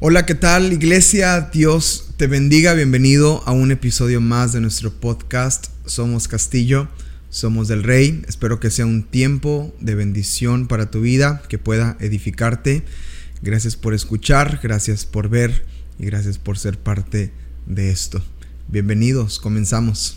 Hola, ¿qué tal iglesia? Dios te bendiga, bienvenido a un episodio más de nuestro podcast. Somos Castillo, somos del Rey. Espero que sea un tiempo de bendición para tu vida, que pueda edificarte. Gracias por escuchar, gracias por ver y gracias por ser parte de esto. Bienvenidos, comenzamos.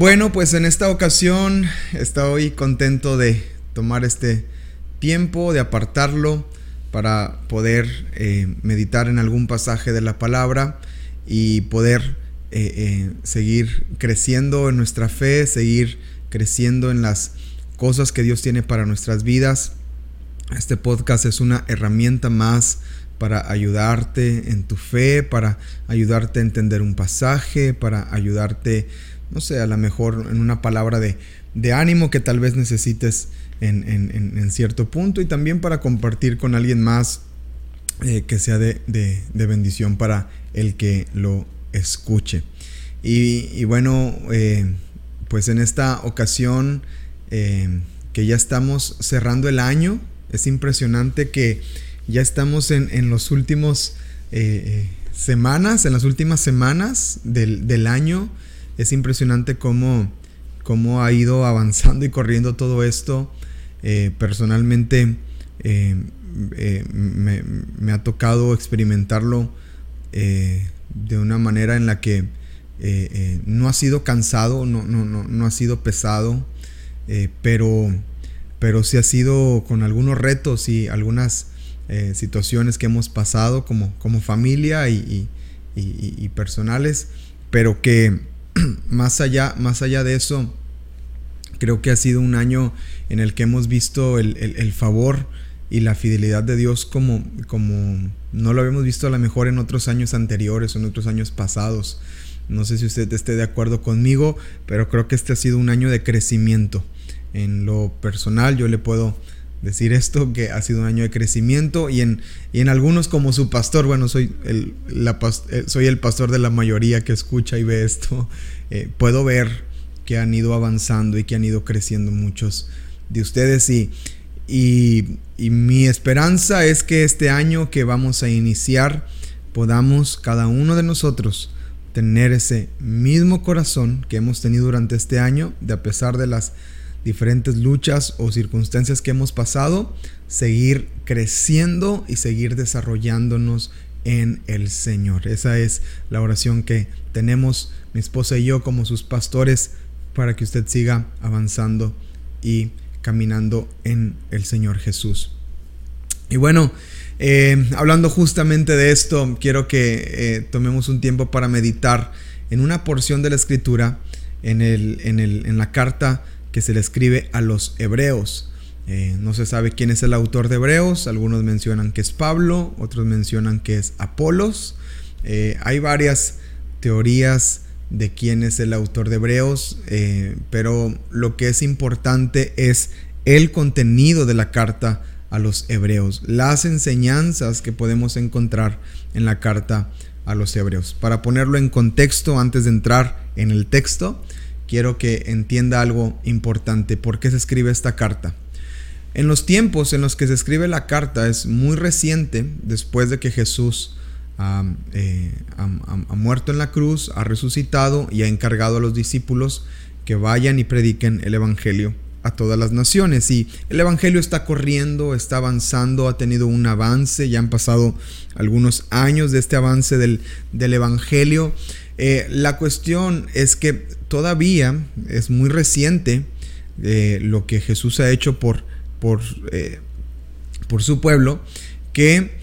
Bueno, pues en esta ocasión estoy contento de tomar este tiempo, de apartarlo para poder eh, meditar en algún pasaje de la palabra y poder eh, eh, seguir creciendo en nuestra fe, seguir creciendo en las cosas que Dios tiene para nuestras vidas. Este podcast es una herramienta más para ayudarte en tu fe, para ayudarte a entender un pasaje, para ayudarte no sé, a lo mejor en una palabra de, ánimo que tal vez necesites en, cierto punto y también para compartir con alguien más eh, que sea de, bendición para el que lo escuche. Y, bueno, eh, pues en esta ocasión eh, que ya estamos cerrando el año, es impresionante que ya estamos en, los últimos semanas, en las últimas semanas del, del año es impresionante cómo, cómo ha ido avanzando y corriendo todo esto. Eh, personalmente eh, eh, me, ha tocado experimentarlo de una manera en la que no ha sido cansado, no, no, no, ha sido pesado, pero, pero sí ha sido con algunos retos y algunas situaciones que hemos pasado como, como familia y personales, pero que más allá, más allá de eso, creo que ha sido un año en el que hemos visto el, favor y la fidelidad de Dios como, como no lo habíamos visto a lo mejor en otros años anteriores o en otros años pasados. No sé si usted esté de acuerdo conmigo, pero creo que este ha sido un año de crecimiento. En lo personal yo le puedo decir esto, que ha sido un año de crecimiento y en, y en algunos como su pastor, bueno, soy el, eh, soy el pastor de la mayoría que escucha y ve esto, eh, puedo ver que han ido avanzando y que han ido creciendo muchos de ustedes y, y, y mi esperanza es que este año que vamos a iniciar podamos cada uno de nosotros tener ese mismo corazón que hemos tenido durante este año, de a pesar de las diferentes luchas o circunstancias que hemos pasado, seguir creciendo y seguir desarrollándonos en el Señor. Esa es la oración que tenemos mi esposa y yo como sus pastores para que usted siga avanzando y caminando en el Señor Jesús. Y bueno, eh, hablando justamente de esto, quiero que eh, tomemos un tiempo para meditar en una porción de la escritura, en, el, en, el, en la carta que se le escribe a los hebreos. Eh, no se sabe quién es el autor de Hebreos, algunos mencionan que es Pablo, otros mencionan que es Apolos. Eh, hay varias teorías de quién es el autor de Hebreos, eh, pero lo que es importante es el contenido de la carta a los hebreos, las enseñanzas que podemos encontrar en la carta a los hebreos. Para ponerlo en contexto antes de entrar en el texto, quiero que entienda algo importante. ¿Por qué se escribe esta carta? En los tiempos en los que se escribe la carta es muy reciente, después de que Jesús eh, ha, muerto en la cruz, ha resucitado y ha encargado a los discípulos que vayan y prediquen el Evangelio a todas las naciones. Y el Evangelio está corriendo, está avanzando, ha tenido un avance, ya han pasado algunos años de este avance del, del Evangelio. Eh, la cuestión es que todavía es muy reciente eh, lo que Jesús ha hecho por, por, eh, por su pueblo, que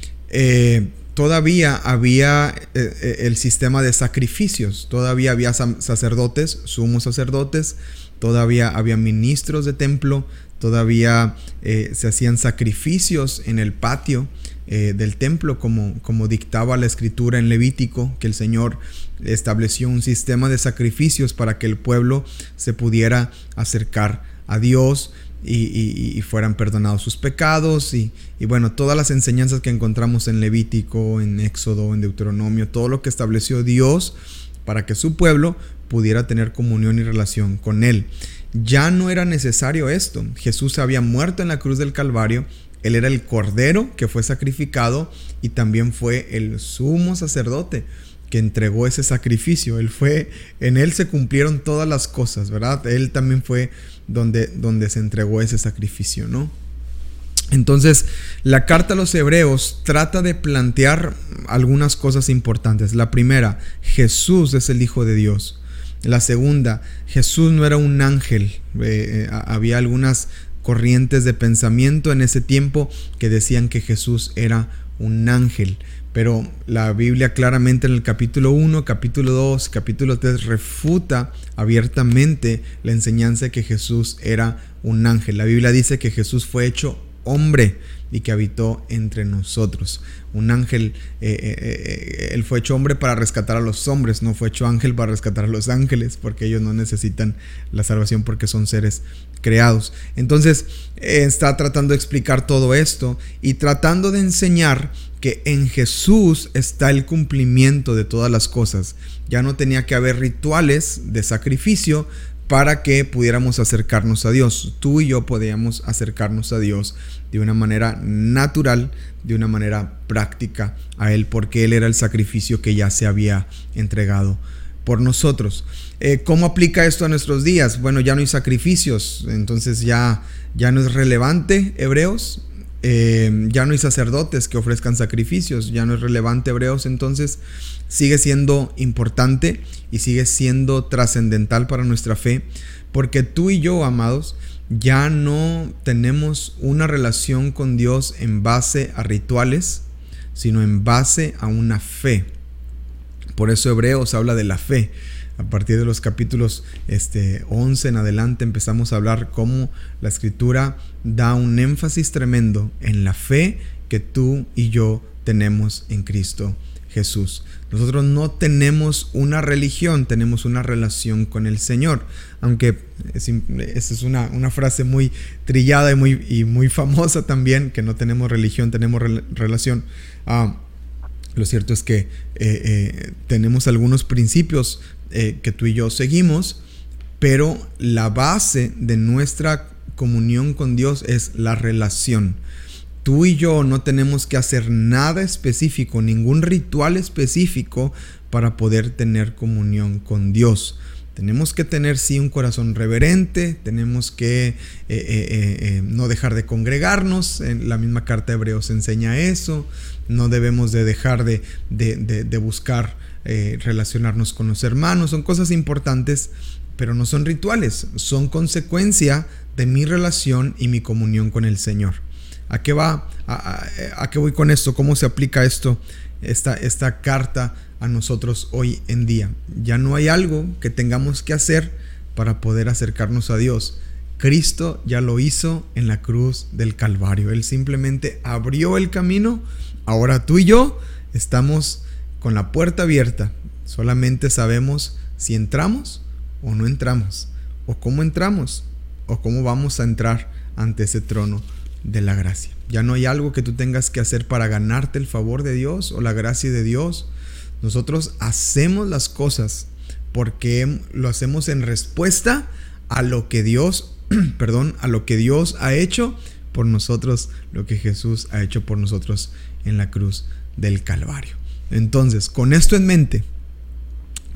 todavía había el sistema de sacrificios, todavía había sacerdotes, sumos sacerdotes, todavía había ministros de templo, todavía se hacían sacrificios en el patio eh, del templo, como, como dictaba la escritura en Levítico, que el Señor estableció un sistema de sacrificios para que el pueblo se pudiera acercar a Dios y, fueran perdonados sus pecados y, bueno, todas las enseñanzas que encontramos en Levítico, en Éxodo, en Deuteronomio, todo lo que estableció Dios para que su pueblo pudiera tener comunión y relación con Él. Ya no era necesario esto. Jesús había muerto en la cruz del Calvario. Él era el cordero que fue sacrificado y también fue el sumo sacerdote que entregó ese sacrificio. Él fue, en él se cumplieron todas las cosas, ¿verdad? Él también fue donde, donde se entregó ese sacrificio, ¿no? Entonces, la carta a los hebreos trata de plantear algunas cosas importantes. La primera, Jesús es el Hijo de Dios. La segunda, Jesús no era un ángel. Eh, eh, había algunas corrientes de pensamiento en ese tiempo que decían que Jesús era un ángel. Pero la Biblia claramente en el capítulo 1, capítulo 2, capítulo 3 refuta abiertamente la enseñanza de que Jesús era un ángel. La Biblia dice que Jesús fue hecho hombre y que habitó entre nosotros. Un ángel, eh, eh, eh, él fue hecho hombre para rescatar a los hombres, no fue hecho ángel para rescatar a los ángeles, porque ellos no necesitan la salvación porque son seres creados. Entonces, está tratando de explicar todo esto y tratando de enseñar que en Jesús está el cumplimiento de todas las cosas. Ya no tenía que haber rituales de sacrificio para que pudiéramos acercarnos a Dios. Tú y yo podíamos acercarnos a Dios de una manera natural, de una manera práctica a Él, porque Él era el sacrificio que ya se había entregado por nosotros. Eh, ¿Cómo aplica esto a nuestros días? Bueno, ya no hay sacrificios, entonces ya, ya no es relevante, Hebreos. Eh, ya no hay sacerdotes que ofrezcan sacrificios, ya no es relevante, Hebreos, entonces sigue siendo importante y sigue siendo trascendental para nuestra fe, porque tú y yo, amados, ya no tenemos una relación con Dios en base a rituales, sino en base a una fe. Por eso Hebreos habla de la fe. A partir de los capítulos este, 11 en adelante empezamos a hablar cómo la escritura da un énfasis tremendo en la fe que tú y yo tenemos en Cristo Jesús. Nosotros no tenemos una religión, tenemos una relación con el Señor. Aunque esa es una, frase muy trillada y muy, y muy famosa también, que no tenemos religión, tenemos relación. Ah, lo cierto es que eh, eh, tenemos algunos principios eh, que tú y yo seguimos, pero la base de nuestra comunión con Dios es la relación tú y yo no tenemos que hacer nada específico, ningún ritual específico para poder tener comunión con Dios. Tenemos que tener sí un corazón reverente, tenemos que eh, eh, eh, no dejar de congregarnos, en la misma carta de Hebreos enseña eso, no debemos de dejar de, de buscar relacionarnos con los hermanos, son cosas importantes, pero no son rituales, son consecuencia de mi relación y mi comunión con el Señor. ¿A qué va? ¿A, qué voy con esto? ¿Cómo se aplica esto, esta, esta carta a nosotros hoy en día? Ya no hay algo que tengamos que hacer para poder acercarnos a Dios. Cristo ya lo hizo en la cruz del Calvario. Él simplemente abrió el camino. Ahora tú y yo estamos con la puerta abierta. Solamente sabemos si entramos o no entramos. O cómo entramos. O cómo vamos a entrar ante ese trono de la gracia. Ya no hay algo que tú tengas que hacer para ganarte el favor de Dios o la gracia de Dios. Nosotros hacemos las cosas porque lo hacemos en respuesta a lo que Dios, perdón, a lo que Dios ha hecho por nosotros, lo que Jesús ha hecho por nosotros en la cruz del Calvario. Entonces, con esto en mente,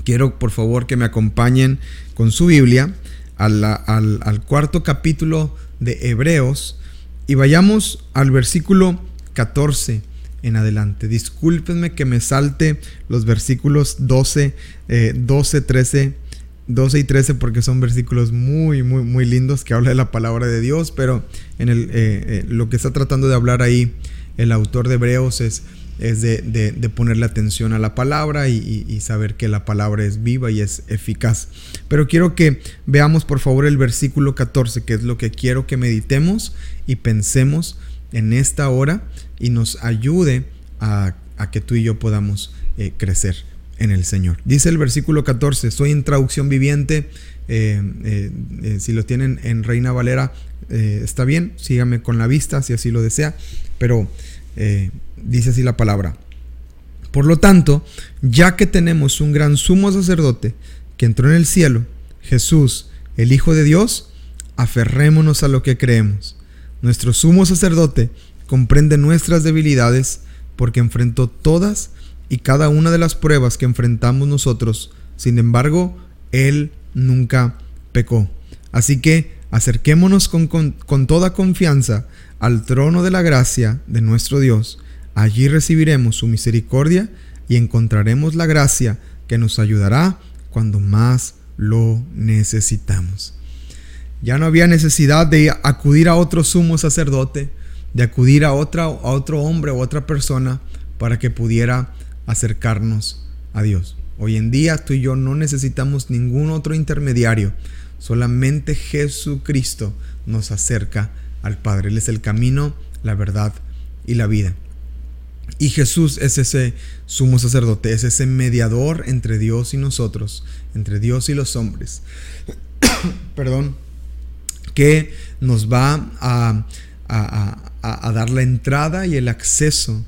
quiero por favor que me acompañen con su Biblia al, al cuarto capítulo de Hebreos, y vayamos al versículo 14 en adelante. Discúlpenme que me salte los versículos 12, 12, 13, 12 y 13 porque son versículos muy, muy, muy lindos que habla de la palabra de Dios, pero en el, eh, eh, lo que está tratando de hablar ahí el autor de Hebreos es es de, ponerle atención a la palabra y, saber que la palabra es viva y es eficaz. Pero quiero que veamos por favor el versículo 14, que es lo que quiero que meditemos y pensemos en esta hora y nos ayude a, que tú y yo podamos eh, crecer en el Señor. Dice el versículo 14, soy en traducción viviente, eh, eh, si lo tienen en Reina Valera, está bien, sígame con la vista si así lo desea, pero dice así la palabra. Por lo tanto, ya que tenemos un gran sumo sacerdote que entró en el cielo, Jesús, el Hijo de Dios, aferrémonos a lo que creemos. Nuestro sumo sacerdote comprende nuestras debilidades porque enfrentó todas y cada una de las pruebas que enfrentamos nosotros. Sin embargo, Él nunca pecó. Así que acerquémonos con, con, toda confianza al trono de la gracia de nuestro Dios. Allí recibiremos su misericordia y encontraremos la gracia que nos ayudará cuando más lo necesitamos. Ya no había necesidad de acudir a otro sumo sacerdote, de acudir a, a otro hombre o otra persona para que pudiera acercarnos a Dios. Hoy en día tú y yo no necesitamos ningún otro intermediario, solamente Jesucristo nos acerca al Padre. Él es el camino, la verdad y la vida. Y Jesús es ese sumo sacerdote, es ese mediador entre Dios y nosotros, entre Dios y los hombres. Perdón, que nos va a, a, dar la entrada y el acceso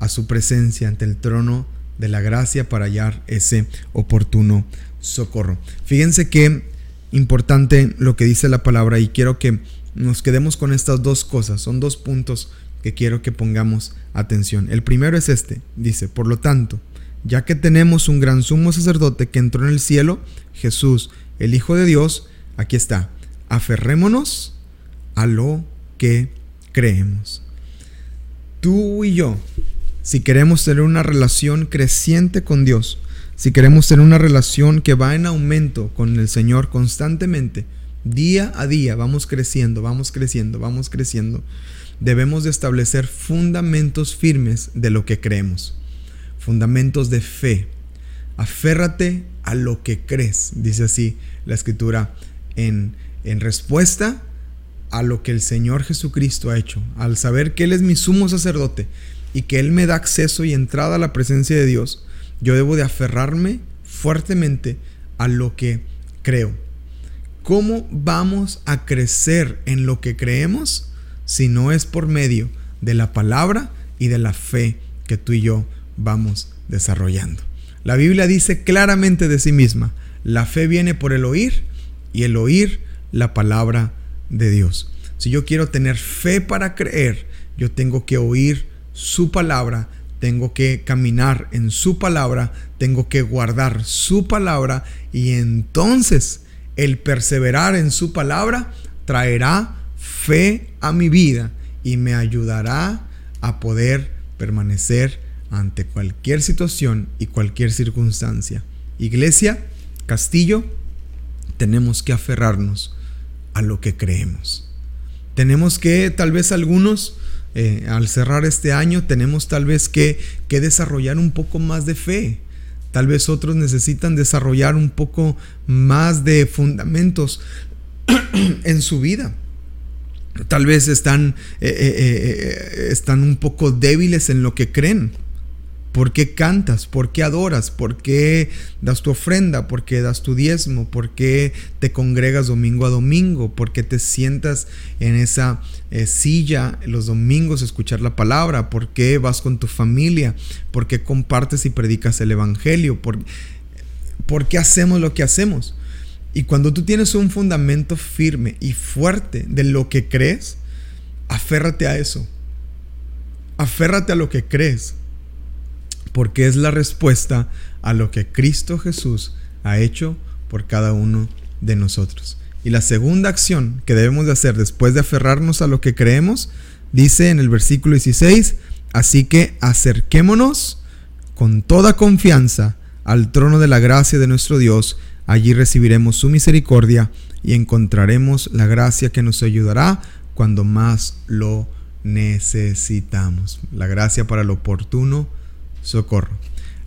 a su presencia ante el trono de la gracia para hallar ese oportuno socorro. Fíjense qué importante lo que dice la palabra y quiero que nos quedemos con estas dos cosas. Son dos puntos que quiero que pongamos atención. El primero es este. Dice, por lo tanto, ya que tenemos un gran sumo sacerdote que entró en el cielo, Jesús, el Hijo de Dios, aquí está. Aferrémonos a lo que creemos. Tú y yo, si queremos tener una relación creciente con Dios, si queremos tener una relación que va en aumento con el Señor constantemente, día a día, vamos creciendo, vamos creciendo, vamos creciendo, debemos de establecer fundamentos firmes de lo que creemos, fundamentos de fe. Aférrate a lo que crees, dice así la escritura en, en respuesta a lo que el Señor Jesucristo ha hecho, al saber que Él es mi sumo sacerdote, y que Él me da acceso y entrada a la presencia de Dios, yo debo de aferrarme fuertemente a lo que creo. ¿Cómo vamos a crecer en lo que creemos si no es por medio de la palabra y de la fe que tú y yo vamos desarrollando? La Biblia dice claramente de sí misma, la fe viene por el oír y el oír la palabra de Dios. Si yo quiero tener fe para creer, yo tengo que oír su palabra, tengo que caminar en su palabra, tengo que guardar su palabra y entonces el perseverar en su palabra traerá fe a mi vida y me ayudará a poder permanecer ante cualquier situación y cualquier circunstancia. Iglesia, castillo, tenemos que aferrarnos a lo que creemos. Tenemos que, tal vez algunos, eh, al cerrar este año tenemos tal vez que, que desarrollar un poco más de fe. Tal vez otros necesitan desarrollar un poco más de fundamentos en su vida. Tal vez están, eh, eh, están un poco débiles en lo que creen. ¿Por qué cantas? ¿Por qué adoras? ¿Por qué das tu ofrenda? ¿Por qué das tu diezmo? ¿Por qué te congregas domingo a domingo? ¿Por qué te sientas en esa eh, silla los domingos a escuchar la palabra? ¿Por qué vas con tu familia? ¿Por qué compartes y predicas el Evangelio? ¿Por, ¿Por qué hacemos lo que hacemos? Y cuando tú tienes un fundamento firme y fuerte de lo que crees, aférrate a eso. Aférrate a lo que crees porque es la respuesta a lo que Cristo Jesús ha hecho por cada uno de nosotros. Y la segunda acción que debemos de hacer después de aferrarnos a lo que creemos, dice en el versículo 16, así que acerquémonos con toda confianza al trono de la gracia de nuestro Dios, allí recibiremos su misericordia y encontraremos la gracia que nos ayudará cuando más lo necesitamos. La gracia para lo oportuno socorro.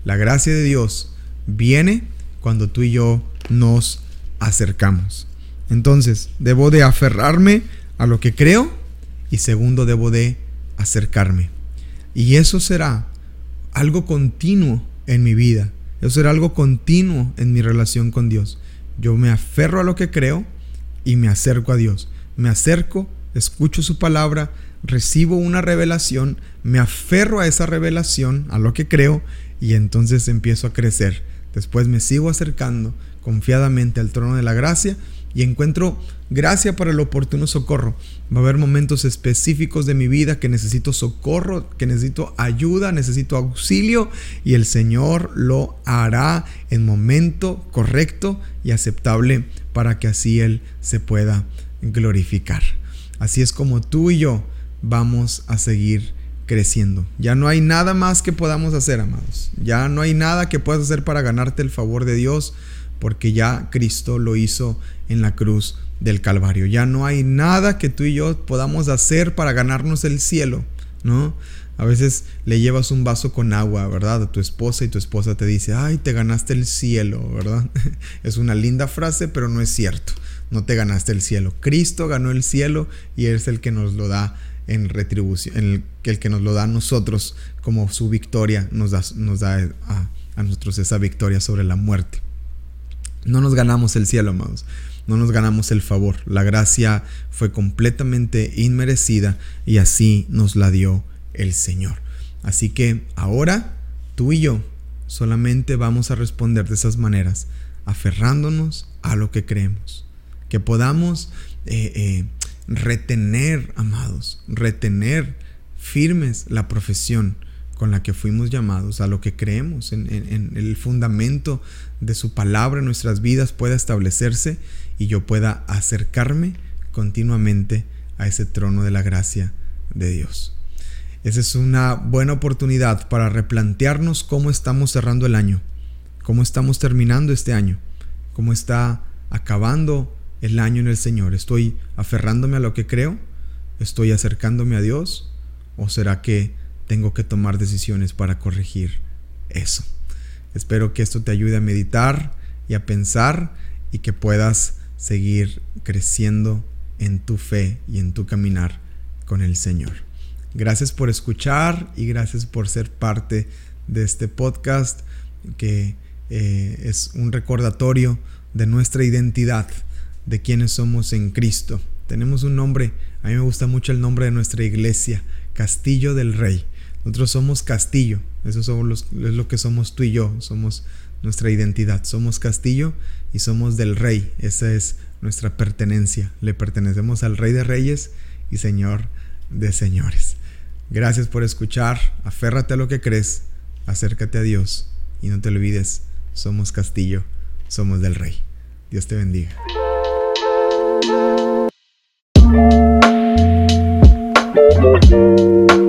La gracia de Dios viene cuando tú y yo nos acercamos. Entonces, debo de aferrarme a lo que creo y segundo, debo de acercarme. Y eso será algo continuo en mi vida. Eso será algo continuo en mi relación con Dios. Yo me aferro a lo que creo y me acerco a Dios. Me acerco, escucho su palabra, recibo una revelación, me aferro a esa revelación, a lo que creo, y entonces empiezo a crecer. Después me sigo acercando confiadamente al trono de la gracia y encuentro gracia para el oportuno socorro. Va a haber momentos específicos de mi vida que necesito socorro, que necesito ayuda, necesito auxilio y el Señor lo hará en momento correcto y aceptable para que así Él se pueda glorificar. Así es como tú y yo vamos a seguir creciendo. Ya no hay nada más que podamos hacer, amados. Ya no hay nada que puedas hacer para ganarte el favor de Dios, porque ya Cristo lo hizo en la cruz del Calvario. Ya no hay nada que tú y yo podamos hacer para ganarnos el cielo, ¿no? A veces le llevas un vaso con agua, ¿verdad? A tu esposa y tu esposa te dice, ay, te ganaste el cielo, ¿verdad? es una linda frase, pero no es cierto. No te ganaste el cielo. Cristo ganó el cielo y es el que nos lo da en retribución, el, el que nos lo da a nosotros como su victoria, nos da, nos da a, a nosotros esa victoria sobre la muerte. No nos ganamos el cielo, amados. No nos ganamos el favor. La gracia fue completamente inmerecida y así nos la dio el Señor. Así que ahora tú y yo solamente vamos a responder de esas maneras, aferrándonos a lo que creemos. Que podamos eh, eh, retener, amados, retener firmes la profesión con la que fuimos llamados, a lo que creemos, en, el fundamento de su palabra en nuestras vidas pueda establecerse y yo pueda acercarme continuamente a ese trono de la gracia de Dios. Esa es una buena oportunidad para replantearnos cómo estamos cerrando el año, cómo estamos terminando este año, cómo está acabando el año en el Señor. ¿Estoy aferrándome a lo que creo? ¿Estoy acercándome a Dios? ¿O será que tengo que tomar decisiones para corregir eso? Espero que esto te ayude a meditar y a pensar y que puedas seguir creciendo en tu fe y en tu caminar con el Señor. Gracias por escuchar y gracias por ser parte de este podcast que eh, es un recordatorio de nuestra identidad de quienes somos en Cristo. Tenemos un nombre, a mí me gusta mucho el nombre de nuestra iglesia, Castillo del Rey. Nosotros somos castillo, eso somos es lo que somos tú y yo, somos nuestra identidad, somos castillo y somos del Rey, esa es nuestra pertenencia, le pertenecemos al Rey de Reyes y Señor de Señores. Gracias por escuchar, aférrate a lo que crees, acércate a Dios y no te olvides, somos castillo, somos del Rey. Dios te bendiga. Thank you.